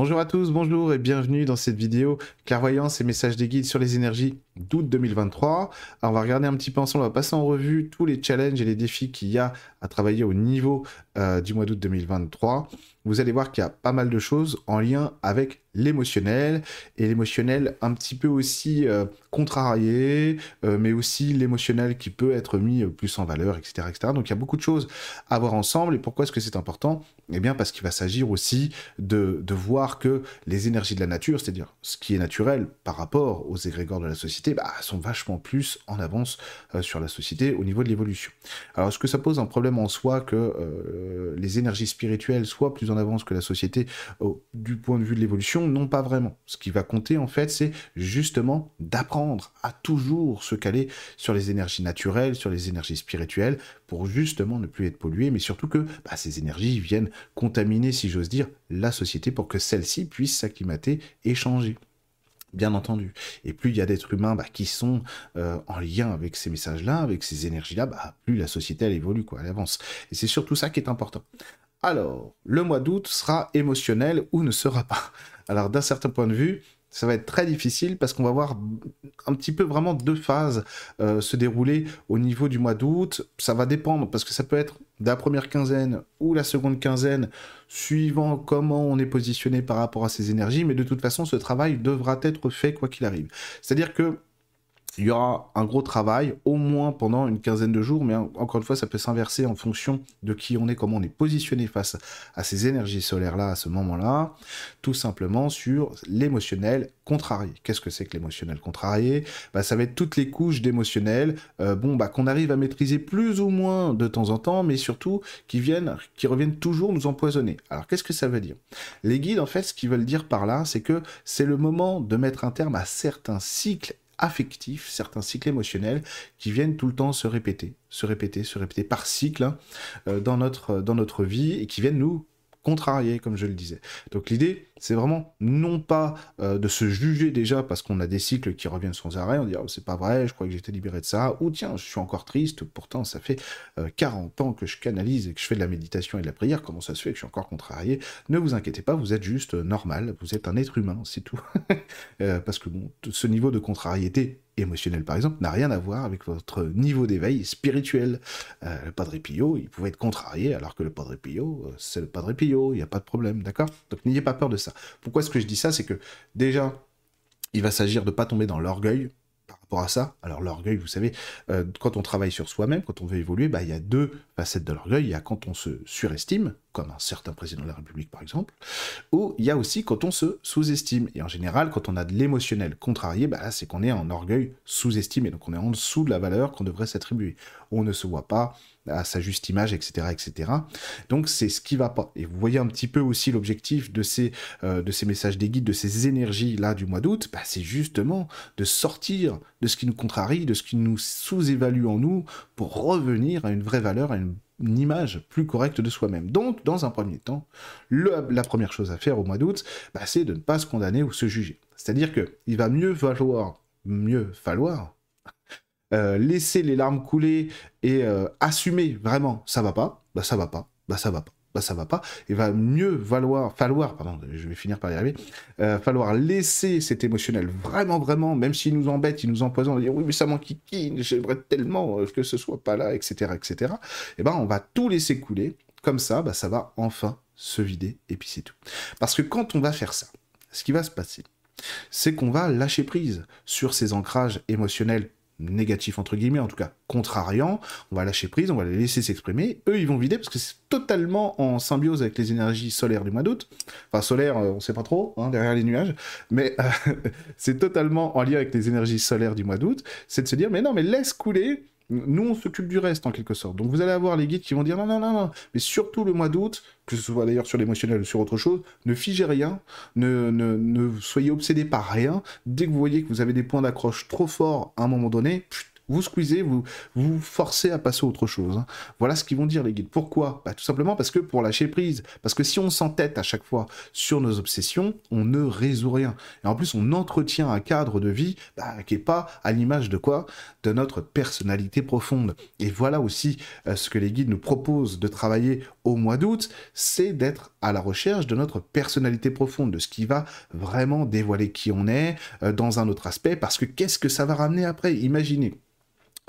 Bonjour à tous, bonjour et bienvenue dans cette vidéo clairvoyance et messages des guides sur les énergies d'août 2023. Alors on va regarder un petit peu ensemble, on va passer en revue tous les challenges et les défis qu'il y a à travailler au niveau euh, du mois d'août 2023. Vous allez voir qu'il y a pas mal de choses en lien avec l'émotionnel et l'émotionnel un petit peu aussi euh, contrarié, euh, mais aussi l'émotionnel qui peut être mis plus en valeur, etc., etc. Donc il y a beaucoup de choses à voir ensemble. Et pourquoi est-ce que c'est important? Eh bien parce qu'il va s'agir aussi de, de, voir que les énergies de la nature, c'est-à-dire ce qui est naturel par rapport aux égrégores de la société, bah, sont vachement plus en avance euh, sur la société au niveau de l'évolution. Alors est-ce que ça pose un problème en soi que les énergies spirituelles soient plus avance que la société du point de vue de l'évolution non, pas vraiment. Ce qui va compter, en fait, c'est justement d'apprendre à toujours se caler sur les énergies naturelles, sur les énergies spirituelles, pour justement ne plus être pollué, mais surtout que bah, ces énergies viennent contaminer, si j'ose dire, la société pour que celle-ci puisse s'acclimater et changer bien entendu. Et plus il y a d'êtres humains bah, qui sont euh, en lien avec ces messages-là, avec ces énergies-là, bah, plus la société elle évolue, quoi, elle avance. Et c'est surtout ça qui est important. Alors, le mois d'août sera émotionnel ou ne sera pas. Alors, d'un certain point de vue, ça va être très difficile parce qu'on va voir un petit peu vraiment deux phases euh, se dérouler au niveau du mois d'août. Ça va dépendre parce que ça peut être la première quinzaine ou la seconde quinzaine, suivant comment on est positionné par rapport à ces énergies. Mais de toute façon, ce travail devra être fait quoi qu'il arrive. C'est-à-dire que il y aura un gros travail, au moins pendant une quinzaine de jours, mais encore une fois, ça peut s'inverser en fonction de qui on est, comment on est positionné face à ces énergies solaires-là à ce moment-là, tout simplement sur l'émotionnel contrarié. Qu'est-ce que c'est que l'émotionnel contrarié? Bah, Ça va être toutes les couches d'émotionnel, euh, bon, bah, qu'on arrive à maîtriser plus ou moins de temps en temps, mais surtout qui, viennent, qui reviennent toujours nous empoisonner. Alors qu'est-ce que ça veut dire? Les guides, en fait, ce qu'ils veulent dire par là, c'est que c'est le moment de mettre un terme à certains cycles affectifs, certains cycles émotionnels qui viennent tout le temps se répéter, se répéter, se répéter par cycle hein, euh, dans, notre, dans notre vie et qui viennent nous contrarier, comme je le disais. Donc l'idée, c'est vraiment non pas euh, de se juger déjà parce qu'on a des cycles qui reviennent sans arrêt, on dit oh, c'est pas vrai, je crois que j'étais libéré de ça, ou tiens, je suis encore triste, pourtant ça fait 40 euh, ans que je canalise et que je fais de la méditation et de la prière, comment ça se fait que je suis encore contrarié? Ne vous inquiétez pas, vous êtes juste normal, vous êtes un être humain, c'est tout. Euh, parce que bon, ce niveau de contrariété émotionnel par exemple n'a rien à voir avec votre niveau d'éveil spirituel. le Padre Pio, il pouvait être contrarié alors que le Padre Pio, c'est le Padre Pio, il n'y a pas de problème, d'accord? Donc n'ayez pas peur de ça. Pourquoi est-ce que je dis ça? C'est que déjà, il va s'agir de ne pas tomber dans l'orgueil rapport à ça. Alors l'orgueil, vous savez, euh, quand on travaille sur soi-même, quand on veut évoluer, bah, il y a deux facettes de l'orgueil. Il y a quand on se surestime, comme un certain président de la République par exemple, ou il y a aussi quand on se sous-estime. Et en général, quand on a de l'émotionnel contrarié, bah, c'est qu'on est en orgueil sous-estimé, donc on est en dessous de la valeur qu'on devrait s'attribuer. On ne se voit pas, à sa juste image, etc., etc. Donc c'est ce qui va pas. Et vous voyez un petit peu aussi l'objectif de ces euh, messages des guides, de ces énergies là du mois d'août, bah, c'est justement de sortir de ce qui nous contrarie, de ce qui nous sous-évalue en nous, pour revenir à une vraie valeur, à une, image plus correcte de soi-même. Donc, dans un premier temps, la première chose à faire au mois d'août, bah, c'est de ne pas se condamner ou se juger. C'est-à-dire que il va mieux mieux falloir euh, laisser les larmes couler et euh, assumer vraiment ça va pas, bah ça va pas, bah ça va pas, bah ça va pas, il va mieux valoir, falloir, pardon, je vais finir par y arriver, euh, falloir laisser cet émotionnel vraiment, vraiment, même s'il nous embête, il nous empoisonne, dire oui mais ça m'enquiquine, j'aimerais tellement que ce soit pas là, etc., etc. Et ben on va tout laisser couler, comme ça, bah ça va enfin se vider et puis c'est tout. Parce que quand on va faire ça, ce qui va se passer, c'est qu'on va lâcher prise sur ces ancrages émotionnels négatif entre guillemets, en tout cas contrariant, on va lâcher prise, on va les laisser s'exprimer. Eux, ils vont vider parce que c'est totalement en symbiose avec les énergies solaires du mois d'août. Enfin, solaire, euh, on sait pas trop, hein, derrière les nuages, mais euh, c'est totalement en lien avec les énergies solaires du mois d'août. C'est de se dire, mais non, mais laisse couler nous, on s'occupe du reste, en quelque sorte. Donc, vous allez avoir les guides qui vont dire non, non, non, non. Mais surtout le mois d'août, que ce soit d'ailleurs sur l'émotionnel ou sur autre chose, ne figez rien, ne, ne, soyez obsédé par rien. Dès que vous voyez que vous avez des points d'accroche trop forts à un moment donné, vous squeezez, vous vous forcez à passer à autre chose. Hein. Voilà ce qu'ils vont dire les guides. Pourquoi? Bah, Tout simplement parce que pour lâcher prise. Parce que si on s'entête à chaque fois sur nos obsessions, on ne résout rien. Et en plus, on entretient un cadre de vie bah, qui n'est pas à l'image de quoi? De notre personnalité profonde. Et voilà aussi euh, ce que les guides nous proposent de travailler au mois d'août, c'est d'être à la recherche de notre personnalité profonde, de ce qui va vraiment dévoiler qui on est euh, dans un autre aspect, parce que qu'est-ce que ça va ramener après? Imaginez,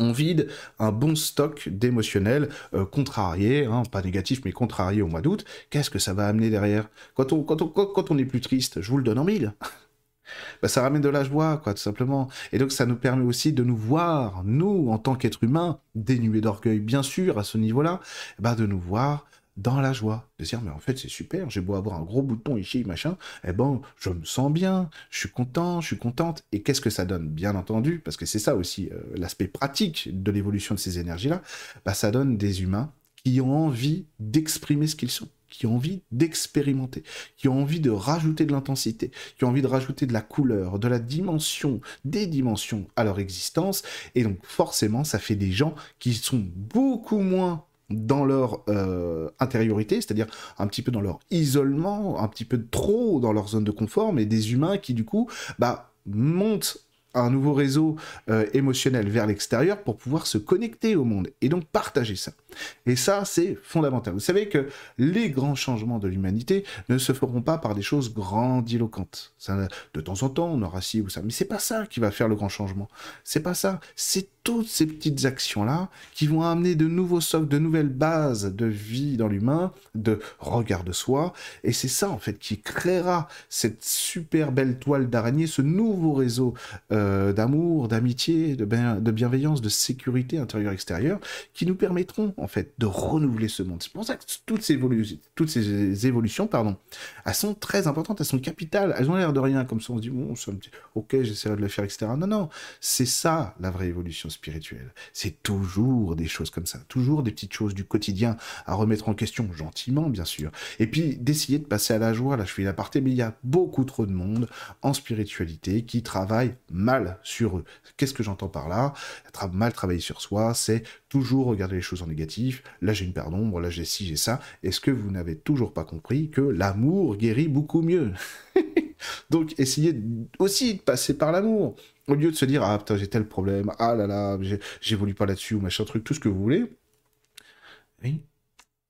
on vide un bon stock d'émotionnel euh, contrarié, hein, pas négatif mais contrarié au mois d'août, qu'est-ce que ça va amener derrière? Quand on, est plus triste, je vous le donne en mille. bah, ça ramène de la joie, quoi, tout simplement. Et donc ça nous permet aussi de nous voir, nous, en tant qu'êtres humains, dénués d'orgueil, bien sûr, à ce niveau-là, bah, de nous voir dans la joie, de dire mais en fait c'est super, j'ai beau avoir un gros bouton ici, machin, eh ben je me sens bien, je suis content, je suis contente, et qu'est-ce que ça donne? Bien entendu, parce que c'est ça aussi euh, l'aspect pratique de l'évolution de ces énergies-là, bah, ça donne des humains qui ont envie d'exprimer ce qu'ils sont qui ont envie d'expérimenter, qui ont envie de rajouter de l'intensité, qui ont envie de rajouter de la couleur, de la dimension, des dimensions à leur existence. Et donc forcément, ça fait des gens qui sont beaucoup moins dans leur euh, intériorité, c'est-à-dire un petit peu dans leur isolement, un petit peu trop dans leur zone de confort, mais des humains qui du coup bah, montent un nouveau réseau euh, émotionnel vers l'extérieur pour pouvoir se connecter au monde et donc partager ça. Et ça, c'est fondamental. Vous savez que les grands changements de l'humanité ne se feront pas par des choses grandiloquentes. De temps en temps, on aura ci ou ça, mais c'est pas ça qui va faire le grand changement. C'est pas ça. C'est toutes ces petites actions-là qui vont amener de nouveaux socles, de nouvelles bases de vie dans l'humain, de regard de soi. Et c'est ça, en fait, qui créera cette super belle toile d'araignée, ce nouveau réseau euh, d'amour, d'amitié, de, bienveillance, de sécurité intérieure-extérieure, qui nous permettront, en fait, de renouveler ce monde. C'est pour ça que toutes ces, évolutions, pardon, elles sont très importantes, elles sont capitales, elles ont l'air de rien, comme ça on se dit, bon, ok, j'essaierai de le faire, etc. Non, non, c'est ça la vraie évolution spirituelle. C'est toujours des choses comme ça, toujours des petites choses du quotidien à remettre en question, gentiment, bien sûr. Et puis d'essayer de passer à la joie, là je fais l'aparté, mais il y a beaucoup trop de monde en spiritualité qui travaille mal sur eux. Qu'est-ce que j'entends par là? Mal travailler sur soi, c'est toujours regarder les choses en négatif. Là, j'ai une paire d'ombre, là, j'ai ci, j'ai ça. Est-ce que vous n'avez toujours pas compris que l'amour guérit beaucoup mieux? Donc, essayez aussi de passer par l'amour. Au lieu de se dire, ah putain, j'ai tel problème, ah là là, j'évolue pas là-dessus, ou machin truc, tout ce que vous voulez.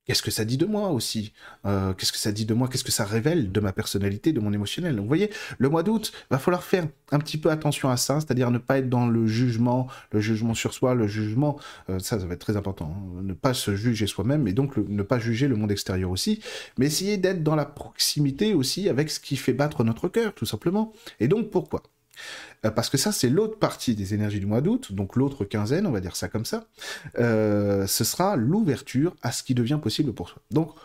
Qu'est-ce que ça dit de moi aussi? Euh, Qu'est-ce que ça dit de moi? Qu'est-ce que ça révèle de ma personnalité, de mon émotionnel? Donc, vous voyez, le mois d'août, va falloir faire un petit peu attention à ça, c'est-à-dire ne pas être dans le jugement, le jugement sur soi, le jugement, euh, ça, ça va être très important, hein. ne pas se juger soi-même, et donc ne pas juger le monde extérieur aussi, mais essayer d'être dans la proximité aussi avec ce qui fait battre notre cœur, tout simplement. Et donc, pourquoi? Parce que ça, c'est l'autre partie des énergies du mois d'août, donc l'autre quinzaine, on va dire ça comme ça, euh, ce sera l'ouverture à ce qui devient possible pour soi. Donc,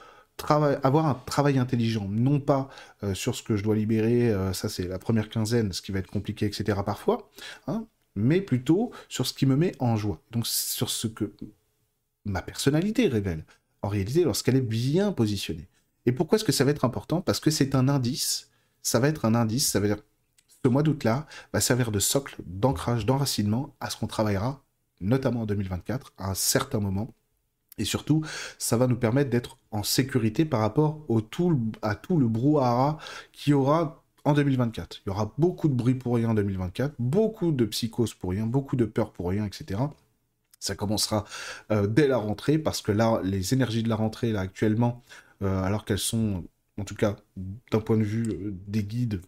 avoir un travail intelligent, non pas euh, sur ce que je dois libérer, ça c'est la première quinzaine, ce qui va être compliqué, etc. parfois, hein, mais plutôt sur ce qui me met en joie. Donc sur ce que ma personnalité révèle, en réalité, lorsqu'elle est bien positionnée. Et pourquoi est-ce que ça va être important? Parce que c'est un indice, ça va être un indice, ça veut dire ce mois d'août-là va servir de socle, d'ancrage, d'enracinement à ce qu'on travaillera, notamment en 2024, à un certain moment. Et surtout, ça va nous permettre d'être en sécurité par rapport au tout, à tout le brouhaha qui aura en 2024. Il y aura beaucoup de bruit pour rien en 2024, beaucoup de psychose pour rien, beaucoup de peur pour rien, etc. Ça commencera euh, dès la rentrée, parce que là, les énergies de la rentrée, là, actuellement, euh, alors qu'elles sont, en tout cas, d'un point de vue euh, des guides,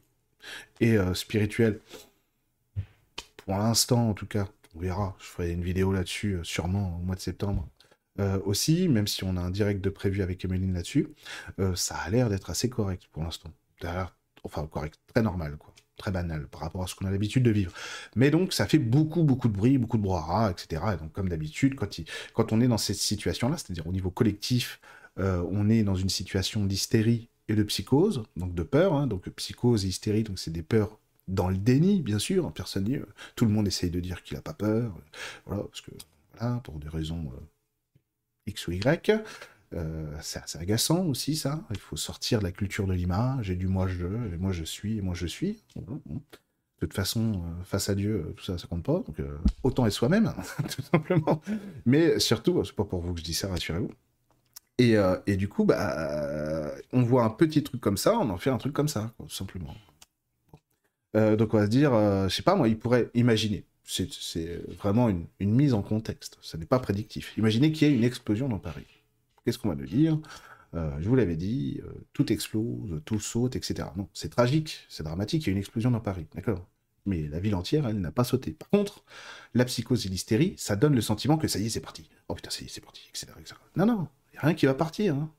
et euh, spirituel. Pour l'instant, en tout cas, on verra. Je ferai une vidéo là-dessus, euh, sûrement au mois de septembre. Euh, aussi, même si on a un direct de prévu avec Emeline là-dessus, ça a l'air d'être assez correct pour l'instant. Enfin, correct, très normal, quoi. Très banal par rapport à ce qu'on a l'habitude de vivre. Mais donc, ça fait beaucoup, beaucoup de bruit, beaucoup de brouhaha, etc. Et donc, comme d'habitude, quand, quand on est dans cette situation-là, c'est-à-dire au niveau collectif, on est dans une situation d'hystérie et de psychose, donc de peur, hein, donc psychose et hystérie, donc c'est des peurs dans le déni, bien sûr, en personne dit, euh, tout le monde essaye de dire qu'il n'a pas peur, euh, voilà, parce que, voilà, pour des raisons euh, X ou Y, c'est agaçant aussi, ça, il faut sortir de la culture de l'image, j'ai du moi-je, et moi je suis, et moi je suis, de toute façon, face à Dieu, tout ça, ça compte pas, autant être soi-même, tout simplement, mais surtout, c'est pas pour vous que je dis ça, rassurez-vous, euh, et, du coup, bah, on voit un petit truc comme ça, on en fait un truc comme ça, tout simplement. Euh, donc on va se dire, euh, je sais pas moi, il pourrait imaginer. C'est vraiment une, mise en contexte. Ce n'est pas prédictif. Imaginez qu'il y ait une explosion dans Paris. Qu'est-ce qu'on va nous dire? Euh, je vous l'avais dit, euh, tout explose, tout saute, etc. Non, c'est tragique, c'est dramatique, il y a une explosion dans Paris, d'accord? Mais la ville entière, elle n'a pas sauté. Par contre, la psychose et l'hystérie, ça donne le sentiment que ça y est, c'est parti. Oh putain, ça y est, c'est parti, etc., Non, non, rien qui va partir. Hein.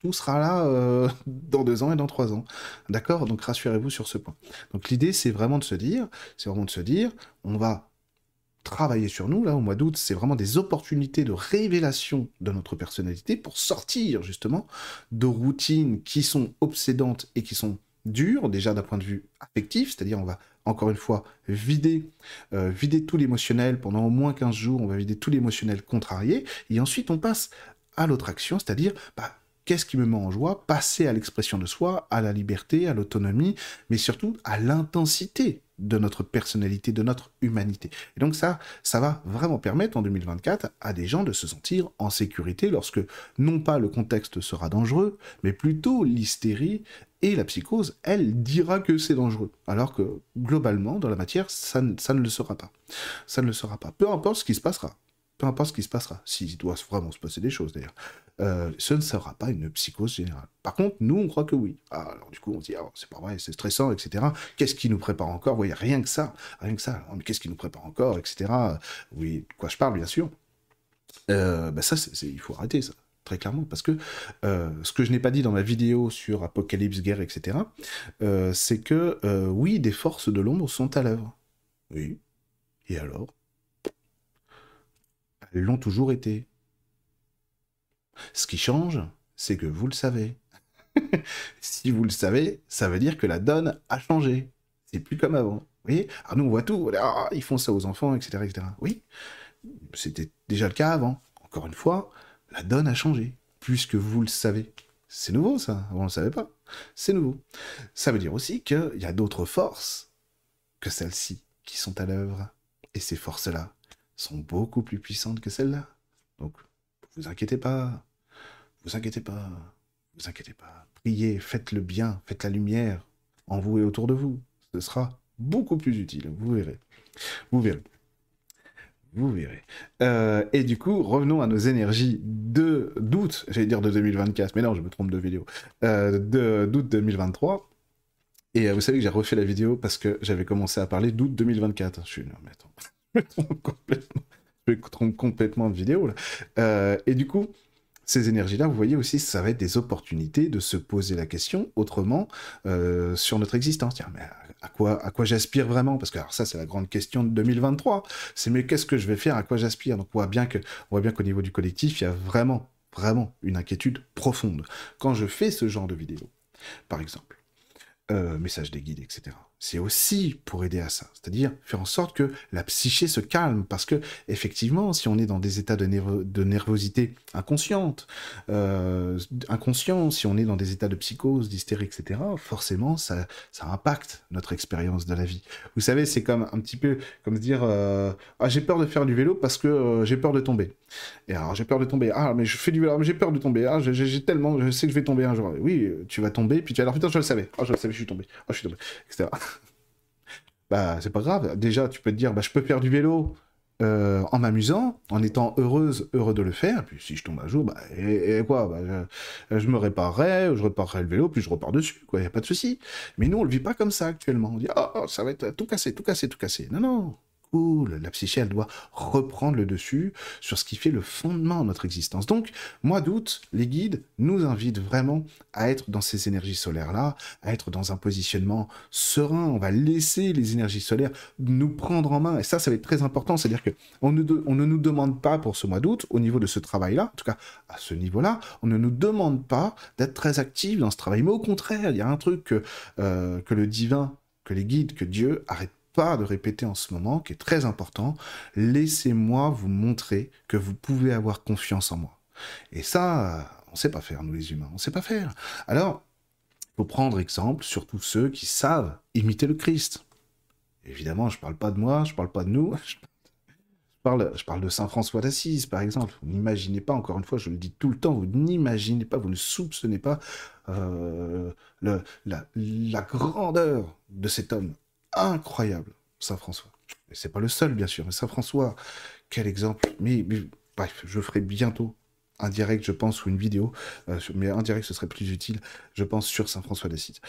Tout sera là euh, dans deux ans et dans trois ans. D'accord? Donc rassurez-vous sur ce point. Donc l'idée, c'est vraiment de se dire, c'est vraiment de se dire, on va travailler sur nous, là, au mois d'août, c'est vraiment des opportunités de révélation de notre personnalité pour sortir, justement, de routines qui sont obsédantes et qui sont dures, déjà d'un point de vue affectif, c'est-à-dire on va, encore une fois, vider, euh, vider tout l'émotionnel pendant au moins 15 jours, on va vider tout l'émotionnel contrarié, et ensuite on passe à l'autre action, c'est-à-dire, bah, qu'est-ce qui me met en joie? Passer à l'expression de soi, à la liberté, à l'autonomie, mais surtout à l'intensité de notre personnalité, de notre humanité. Et donc ça, ça va vraiment permettre en 2024 à des gens de se sentir en sécurité lorsque non pas le contexte sera dangereux, mais plutôt l'hystérie et la psychose, elle dira que c'est dangereux. Alors que globalement, dans la matière, ça, ça ne le sera pas. Ça ne le sera pas. Peu importe ce qui se passera peu importe ce qui se passera, s'il doit vraiment se passer des choses d'ailleurs, euh, ce ne sera pas une psychose générale. Par contre, nous, on croit que oui. Ah, alors du coup, on se dit, ah, c'est pas vrai, c'est stressant, etc. Qu'est-ce qui nous prépare encore? Oui, rien que ça, rien que ça. Mais qu'est-ce qui nous prépare encore, etc. Oui, de quoi je parle, bien sûr. Bah ça, il faut arrêter ça très clairement, parce que euh, ce que je n'ai pas dit dans ma vidéo sur Apocalypse, guerre, etc., c'est que oui, des forces de l'ombre sont à l'œuvre. Oui. Et alors? L'ont toujours été. Ce qui change, c'est que vous le savez. si vous le savez, ça veut dire que la donne a changé. C'est plus comme avant. Vous voyez? Ah, nous, on voit tout. Ah, ils font ça aux enfants, etc. etc. Oui, c'était déjà le cas avant. Encore une fois, la donne a changé, puisque vous le savez. C'est nouveau, ça. On ne le savait pas. C'est nouveau. Ça veut dire aussi qu'il y a d'autres forces que celles-ci qui sont à l'œuvre. Et ces forces-là, sont beaucoup plus puissantes que celles-là. Donc, vous inquiétez pas, vous inquiétez pas, vous inquiétez pas. Priez, faites le bien, faites la lumière en vous et autour de vous. Ce sera beaucoup plus utile, vous verrez. Vous verrez. Vous verrez. Euh, et du coup, revenons à nos énergies de d'août, j'allais dire de 2024, mais non, je me trompe de vidéo, euh, d'août 2023. Et euh, vous savez que j'ai refait la vidéo parce que j'avais commencé à parler d'août 2024. Je suis, non, mais attends Je me trompe complètement de vidéo. Euh, et du coup, ces énergies-là, vous voyez aussi, ça va être des opportunités de se poser la question autrement euh, sur notre existence. Tiens, mais à quoi, j'aspire vraiment? Parce que alors ça, c'est la grande question de 2023. C'est mais qu'est-ce que je vais faire? À quoi j'aspire? Donc on voit bien que, qu'au niveau du collectif, il y a vraiment, vraiment une inquiétude profonde quand je fais ce genre de vidéo. Par exemple, euh, message des guides, etc c'est aussi pour aider à ça, c'est-à-dire faire en sorte que la psyché se calme, parce que effectivement, si on est dans des états de, nervosité inconsciente, euh, inconscient, si on est dans des états de psychose, d'hystérie, etc., forcément, ça, ça impacte notre expérience de la vie. Vous savez, c'est comme un petit peu comme dire, euh, ah, j'ai peur de faire du vélo parce que euh, j'ai peur de tomber. Et alors, j'ai peur de tomber. Ah, mais je fais du vélo, mais j'ai peur de tomber. Ah, j'ai tellement, je sais que je vais tomber un jour. Oui, tu vas tomber, puis tu vas dire, putain, je le savais. Ah, je le savais, je suis tombé. Ah, je suis tombé, etc. bah, c'est pas grave. Déjà, tu peux te dire, bah, je peux faire du vélo euh, en m'amusant, en étant heureuse, heureux de le faire. Puis si je tombe un jour, bah, quoi bah, je, me réparerai, je réparerai le vélo, puis je repars dessus, quoi. Y a pas de souci. Mais nous, on le vit pas comme ça actuellement. On dit, oh, ça va être tout cassé, tout cassé, tout cassé. Non, non. La psyché, elle doit reprendre le dessus sur ce qui fait le fondement de notre existence. Donc, mois d'août, les guides nous invitent vraiment à être dans ces énergies solaires-là, à être dans un positionnement serein. On va laisser les énergies solaires nous prendre en main. Et ça, ça va être très important. C'est-à-dire que on ne, on ne nous demande pas pour ce mois d'août, au niveau de ce travail-là, en tout cas à ce niveau-là, on ne nous demande pas d'être très actifs dans ce travail. Mais au contraire, il y a un truc que, euh, le divin, que les guides, que Dieu arrête pas de répéter en ce moment, qui est très important, laissez-moi vous montrer que vous pouvez avoir confiance en moi. Et ça, on ne sait pas faire, nous les humains, on ne sait pas faire. Alors, il faut prendre exemple sur tous ceux qui savent imiter le Christ. Évidemment, je ne parle pas de moi, je ne parle pas de nous, je parle, je parle de Saint François d'Assise, par exemple. Vous n'imaginez pas, encore une fois, je le dis tout le temps, vous n'imaginez pas, vous ne soupçonnez pas euh, la grandeur de cet homme incroyable, Saint François. C'est pas le seul, bien sûr, mais Saint François, quel exemple. Mais, bref, je ferai bientôt un direct, je pense, ou une vidéo, mais un direct, ce serait plus utile, je pense, sur Saint François d'Assise.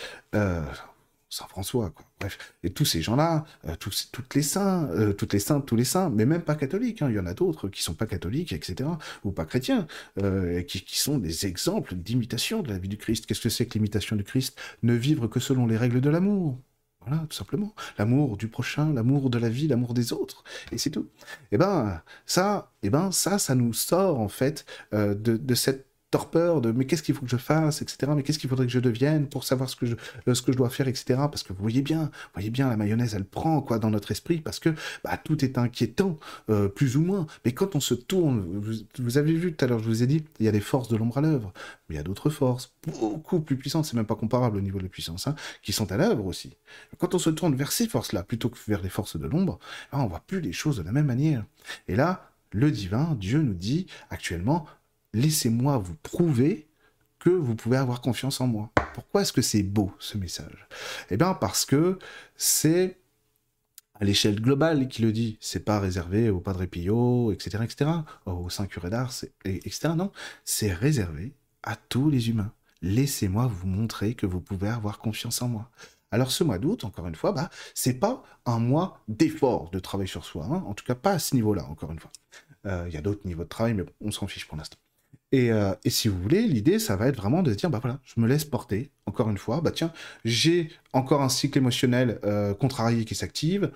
Saint François, quoi. Bref, et tous ces gens-là, euh, tous, toutes les saints, euh, toutes les saintes, tous les saints, mais même pas catholiques. Hein. Il y en a d'autres qui sont pas catholiques, etc., ou pas chrétiens, euh, qui, sont des exemples d'imitation de la vie du Christ. Qu'est-ce que c'est que l'imitation du Christ? Ne vivre que selon les règles de l'amour. Voilà, tout simplement. L'amour du prochain, l'amour de la vie, l'amour des autres, et c'est tout. Et eh ben ça, et eh ben ça, ça nous sort en fait de, de cette torpeur de mais qu'est-ce qu'il faut que je fasse, etc. Mais qu'est-ce qu'il faudrait que je devienne pour savoir ce que je, euh, ce que je dois faire, etc. Parce que vous voyez bien, vous voyez bien, la mayonnaise, elle prend quoi dans notre esprit parce que bah, tout est inquiétant, euh, plus ou moins. Mais quand on se tourne, vous, avez vu tout à l'heure, je vous ai dit, il y a des forces de l'ombre à l'œuvre, mais il y a d'autres forces beaucoup plus puissantes, c'est même pas comparable au niveau de puissance, hein, qui sont à l'œuvre aussi. Quand on se tourne vers ces forces-là plutôt que vers les forces de l'ombre, on voit plus les choses de la même manière. Et là, le divin, Dieu nous dit actuellement, laissez-moi vous prouver que vous pouvez avoir confiance en moi. Pourquoi est-ce que c'est beau ce message? Eh bien parce que c'est à l'échelle globale qui le dit. C'est pas réservé au Padre Pio, etc., etc., au Saint Curé d'Ars, etc. Non, c'est réservé à tous les humains. Laissez-moi vous montrer que vous pouvez avoir confiance en moi. Alors ce mois d'août, encore une fois, bah, c'est pas un mois d'effort de travail sur soi, hein. en tout cas pas à ce niveau-là, encore une fois. Euh, il y a d'autres niveaux de travail, mais on s'en fiche pour l'instant. Euh, et, si vous voulez, l'idée, ça va être vraiment de dire, bah voilà, je me laisse porter, encore une fois, bah tiens, j'ai encore un cycle émotionnel euh, contrarié qui s'active,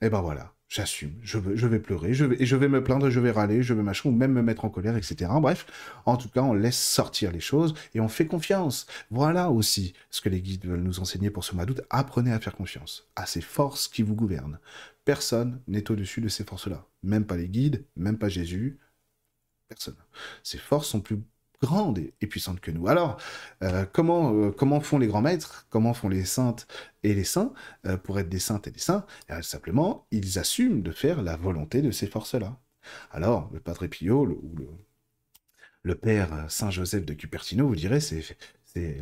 et ben voilà, j'assume, je, je vais pleurer, je vais, je vais me plaindre, je vais râler, je vais machin, ou même me mettre en colère, etc. Bref, en tout cas, on laisse sortir les choses et on fait confiance. Voilà aussi ce que les guides veulent nous enseigner pour ce mois d'août. Apprenez à faire confiance à ces forces qui vous gouvernent. Personne n'est au-dessus de ces forces-là. Même pas les guides, même pas Jésus, personne. Ces forces sont plus grandes et, puissantes que nous. Alors, euh, comment, euh, comment font les grands maîtres? Comment font les saintes et les saints euh, pour être des saintes et des saints? Eh Simplement, ils assument de faire la volonté de ces forces-là. Alors, le Padre Pio ou le, le, Père Saint Joseph de Cupertino vous dirait c'est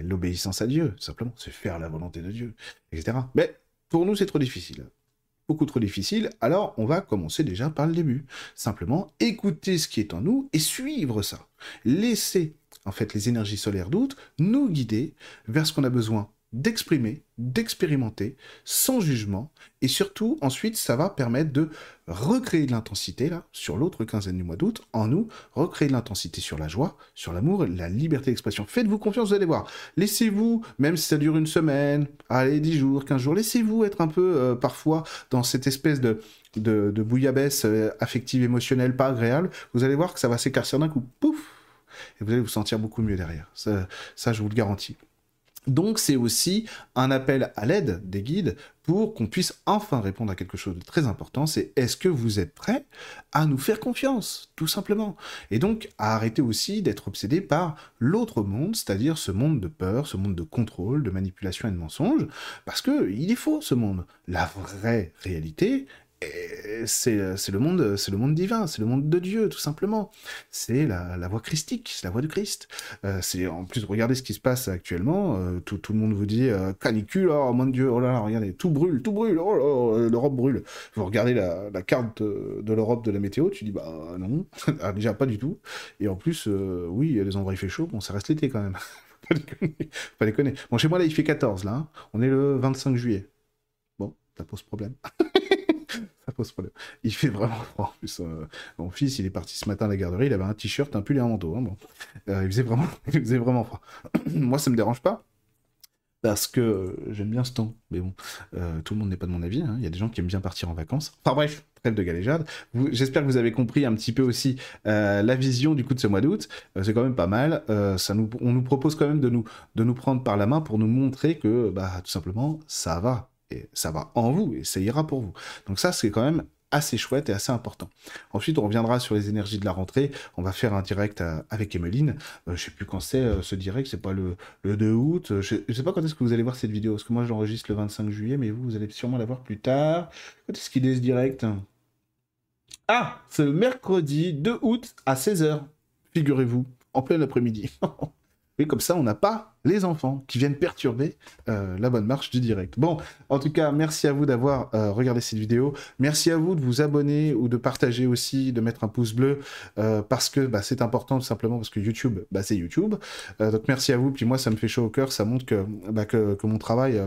l'obéissance à Dieu, simplement, c'est faire la volonté de Dieu, etc. Mais pour nous, c'est trop difficile beaucoup trop difficile, alors on va commencer déjà par le début. Simplement écouter ce qui est en nous et suivre ça. Laisser en fait les énergies solaires d'août nous guider vers ce qu'on a besoin d'exprimer, d'expérimenter, sans jugement, et surtout, ensuite, ça va permettre de recréer de l'intensité, là, sur l'autre quinzaine du mois d'août, en nous, recréer de l'intensité sur la joie, sur l'amour, la liberté d'expression. Faites-vous confiance, vous allez voir. Laissez-vous, même si ça dure une semaine, allez, dix jours, quinze jours, laissez-vous être un peu, euh, parfois, dans cette espèce de, de, bouillabaisse euh, affective, émotionnelle, pas agréable. Vous allez voir que ça va s'écartir d'un coup, pouf, et vous allez vous sentir beaucoup mieux derrière. ça je vous le garantis. Donc c'est aussi un appel à l'aide des guides pour qu'on puisse enfin répondre à quelque chose de très important, c'est est-ce que vous êtes prêt à nous faire confiance, tout simplement? Et donc à arrêter aussi d'être obsédé par l'autre monde, c'est-à-dire ce monde de peur, ce monde de contrôle, de manipulation et de mensonge, parce que il est faux ce monde. La vraie réalité, c'est le monde c'est le monde divin c'est le monde de Dieu tout simplement. C'est la, voie christique c'est la voie du Christ. Euh, c'est en plus regardez ce qui se passe actuellement euh, tout, le monde vous dit euh, canicule oh mon Dieu oh là là regardez tout brûle tout brûle oh l'Europe brûle. Vous regardez la, carte de l'Europe de la météo tu dis bah non ah, déjà pas du tout. Et en plus oui des endroits il fait chaud bon ça reste l'été quand même. Pas déconner pas déconner. Bon chez moi là il fait 14 là hein. on est le 25 juillet. Bon ça pose problème Il fait vraiment froid. Euh, mon fils, il est parti ce matin à la garderie, il avait un t-shirt, un pull et un manteau. Hein, bon. Euh, il, faisait vraiment, il faisait vraiment froid. Moi, ça me dérange pas. Parce que j'aime bien ce temps. Mais bon, euh, tout le monde n'est pas de mon avis. Hein. Il y a des gens qui aiment bien partir en vacances. Enfin bref, trêve de galéjade. J'espère que vous avez compris un petit peu aussi la vision du coup de ce mois d'août. c'est quand même pas mal. on nous propose quand même de nous, de nous prendre par la main pour nous montrer que, bah, tout simplement, ça va et ça va en vous, et ça ira pour vous. Donc ça, c'est quand même assez chouette et assez important. Ensuite, on reviendra sur les énergies de la rentrée. On va faire un direct euh, avec Emeline. Euh, je sais plus quand c'est euh, ce direct, c'est pas le, le 2 août. Je, sais pas quand est-ce que vous allez voir cette vidéo, parce que moi j'enregistre le 25 juillet, mais vous, vous allez sûrement la voir plus tard. Quand est-ce qu'il est ce direct? Ah, c'est le mercredi 2 août à 16h, figurez-vous, en plein après-midi. Et comme ça, on n'a pas les enfants qui viennent perturber euh, la bonne marche du direct. Bon, en tout cas, merci à vous d'avoir euh, regardé cette vidéo. Merci à vous de vous abonner ou de partager aussi, de mettre un pouce bleu, euh, parce que bah, c'est important tout simplement, parce que YouTube, bah, c'est YouTube. donc merci à vous, puis moi, ça me fait chaud au cœur, ça montre que, bah, mon travail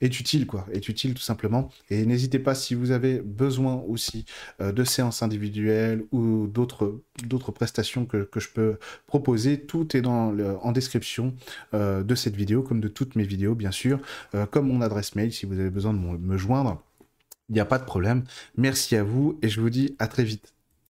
est utile, quoi, est utile tout simplement. Et n'hésitez pas, si vous avez besoin aussi de séances individuelles ou d'autres prestations que, je peux proposer, tout est dans le, en description. De cette vidéo, comme de toutes mes vidéos, bien sûr, euh, comme mon adresse mail si vous avez besoin de me joindre. Il n'y a pas de problème. Merci à vous et je vous dis à très vite.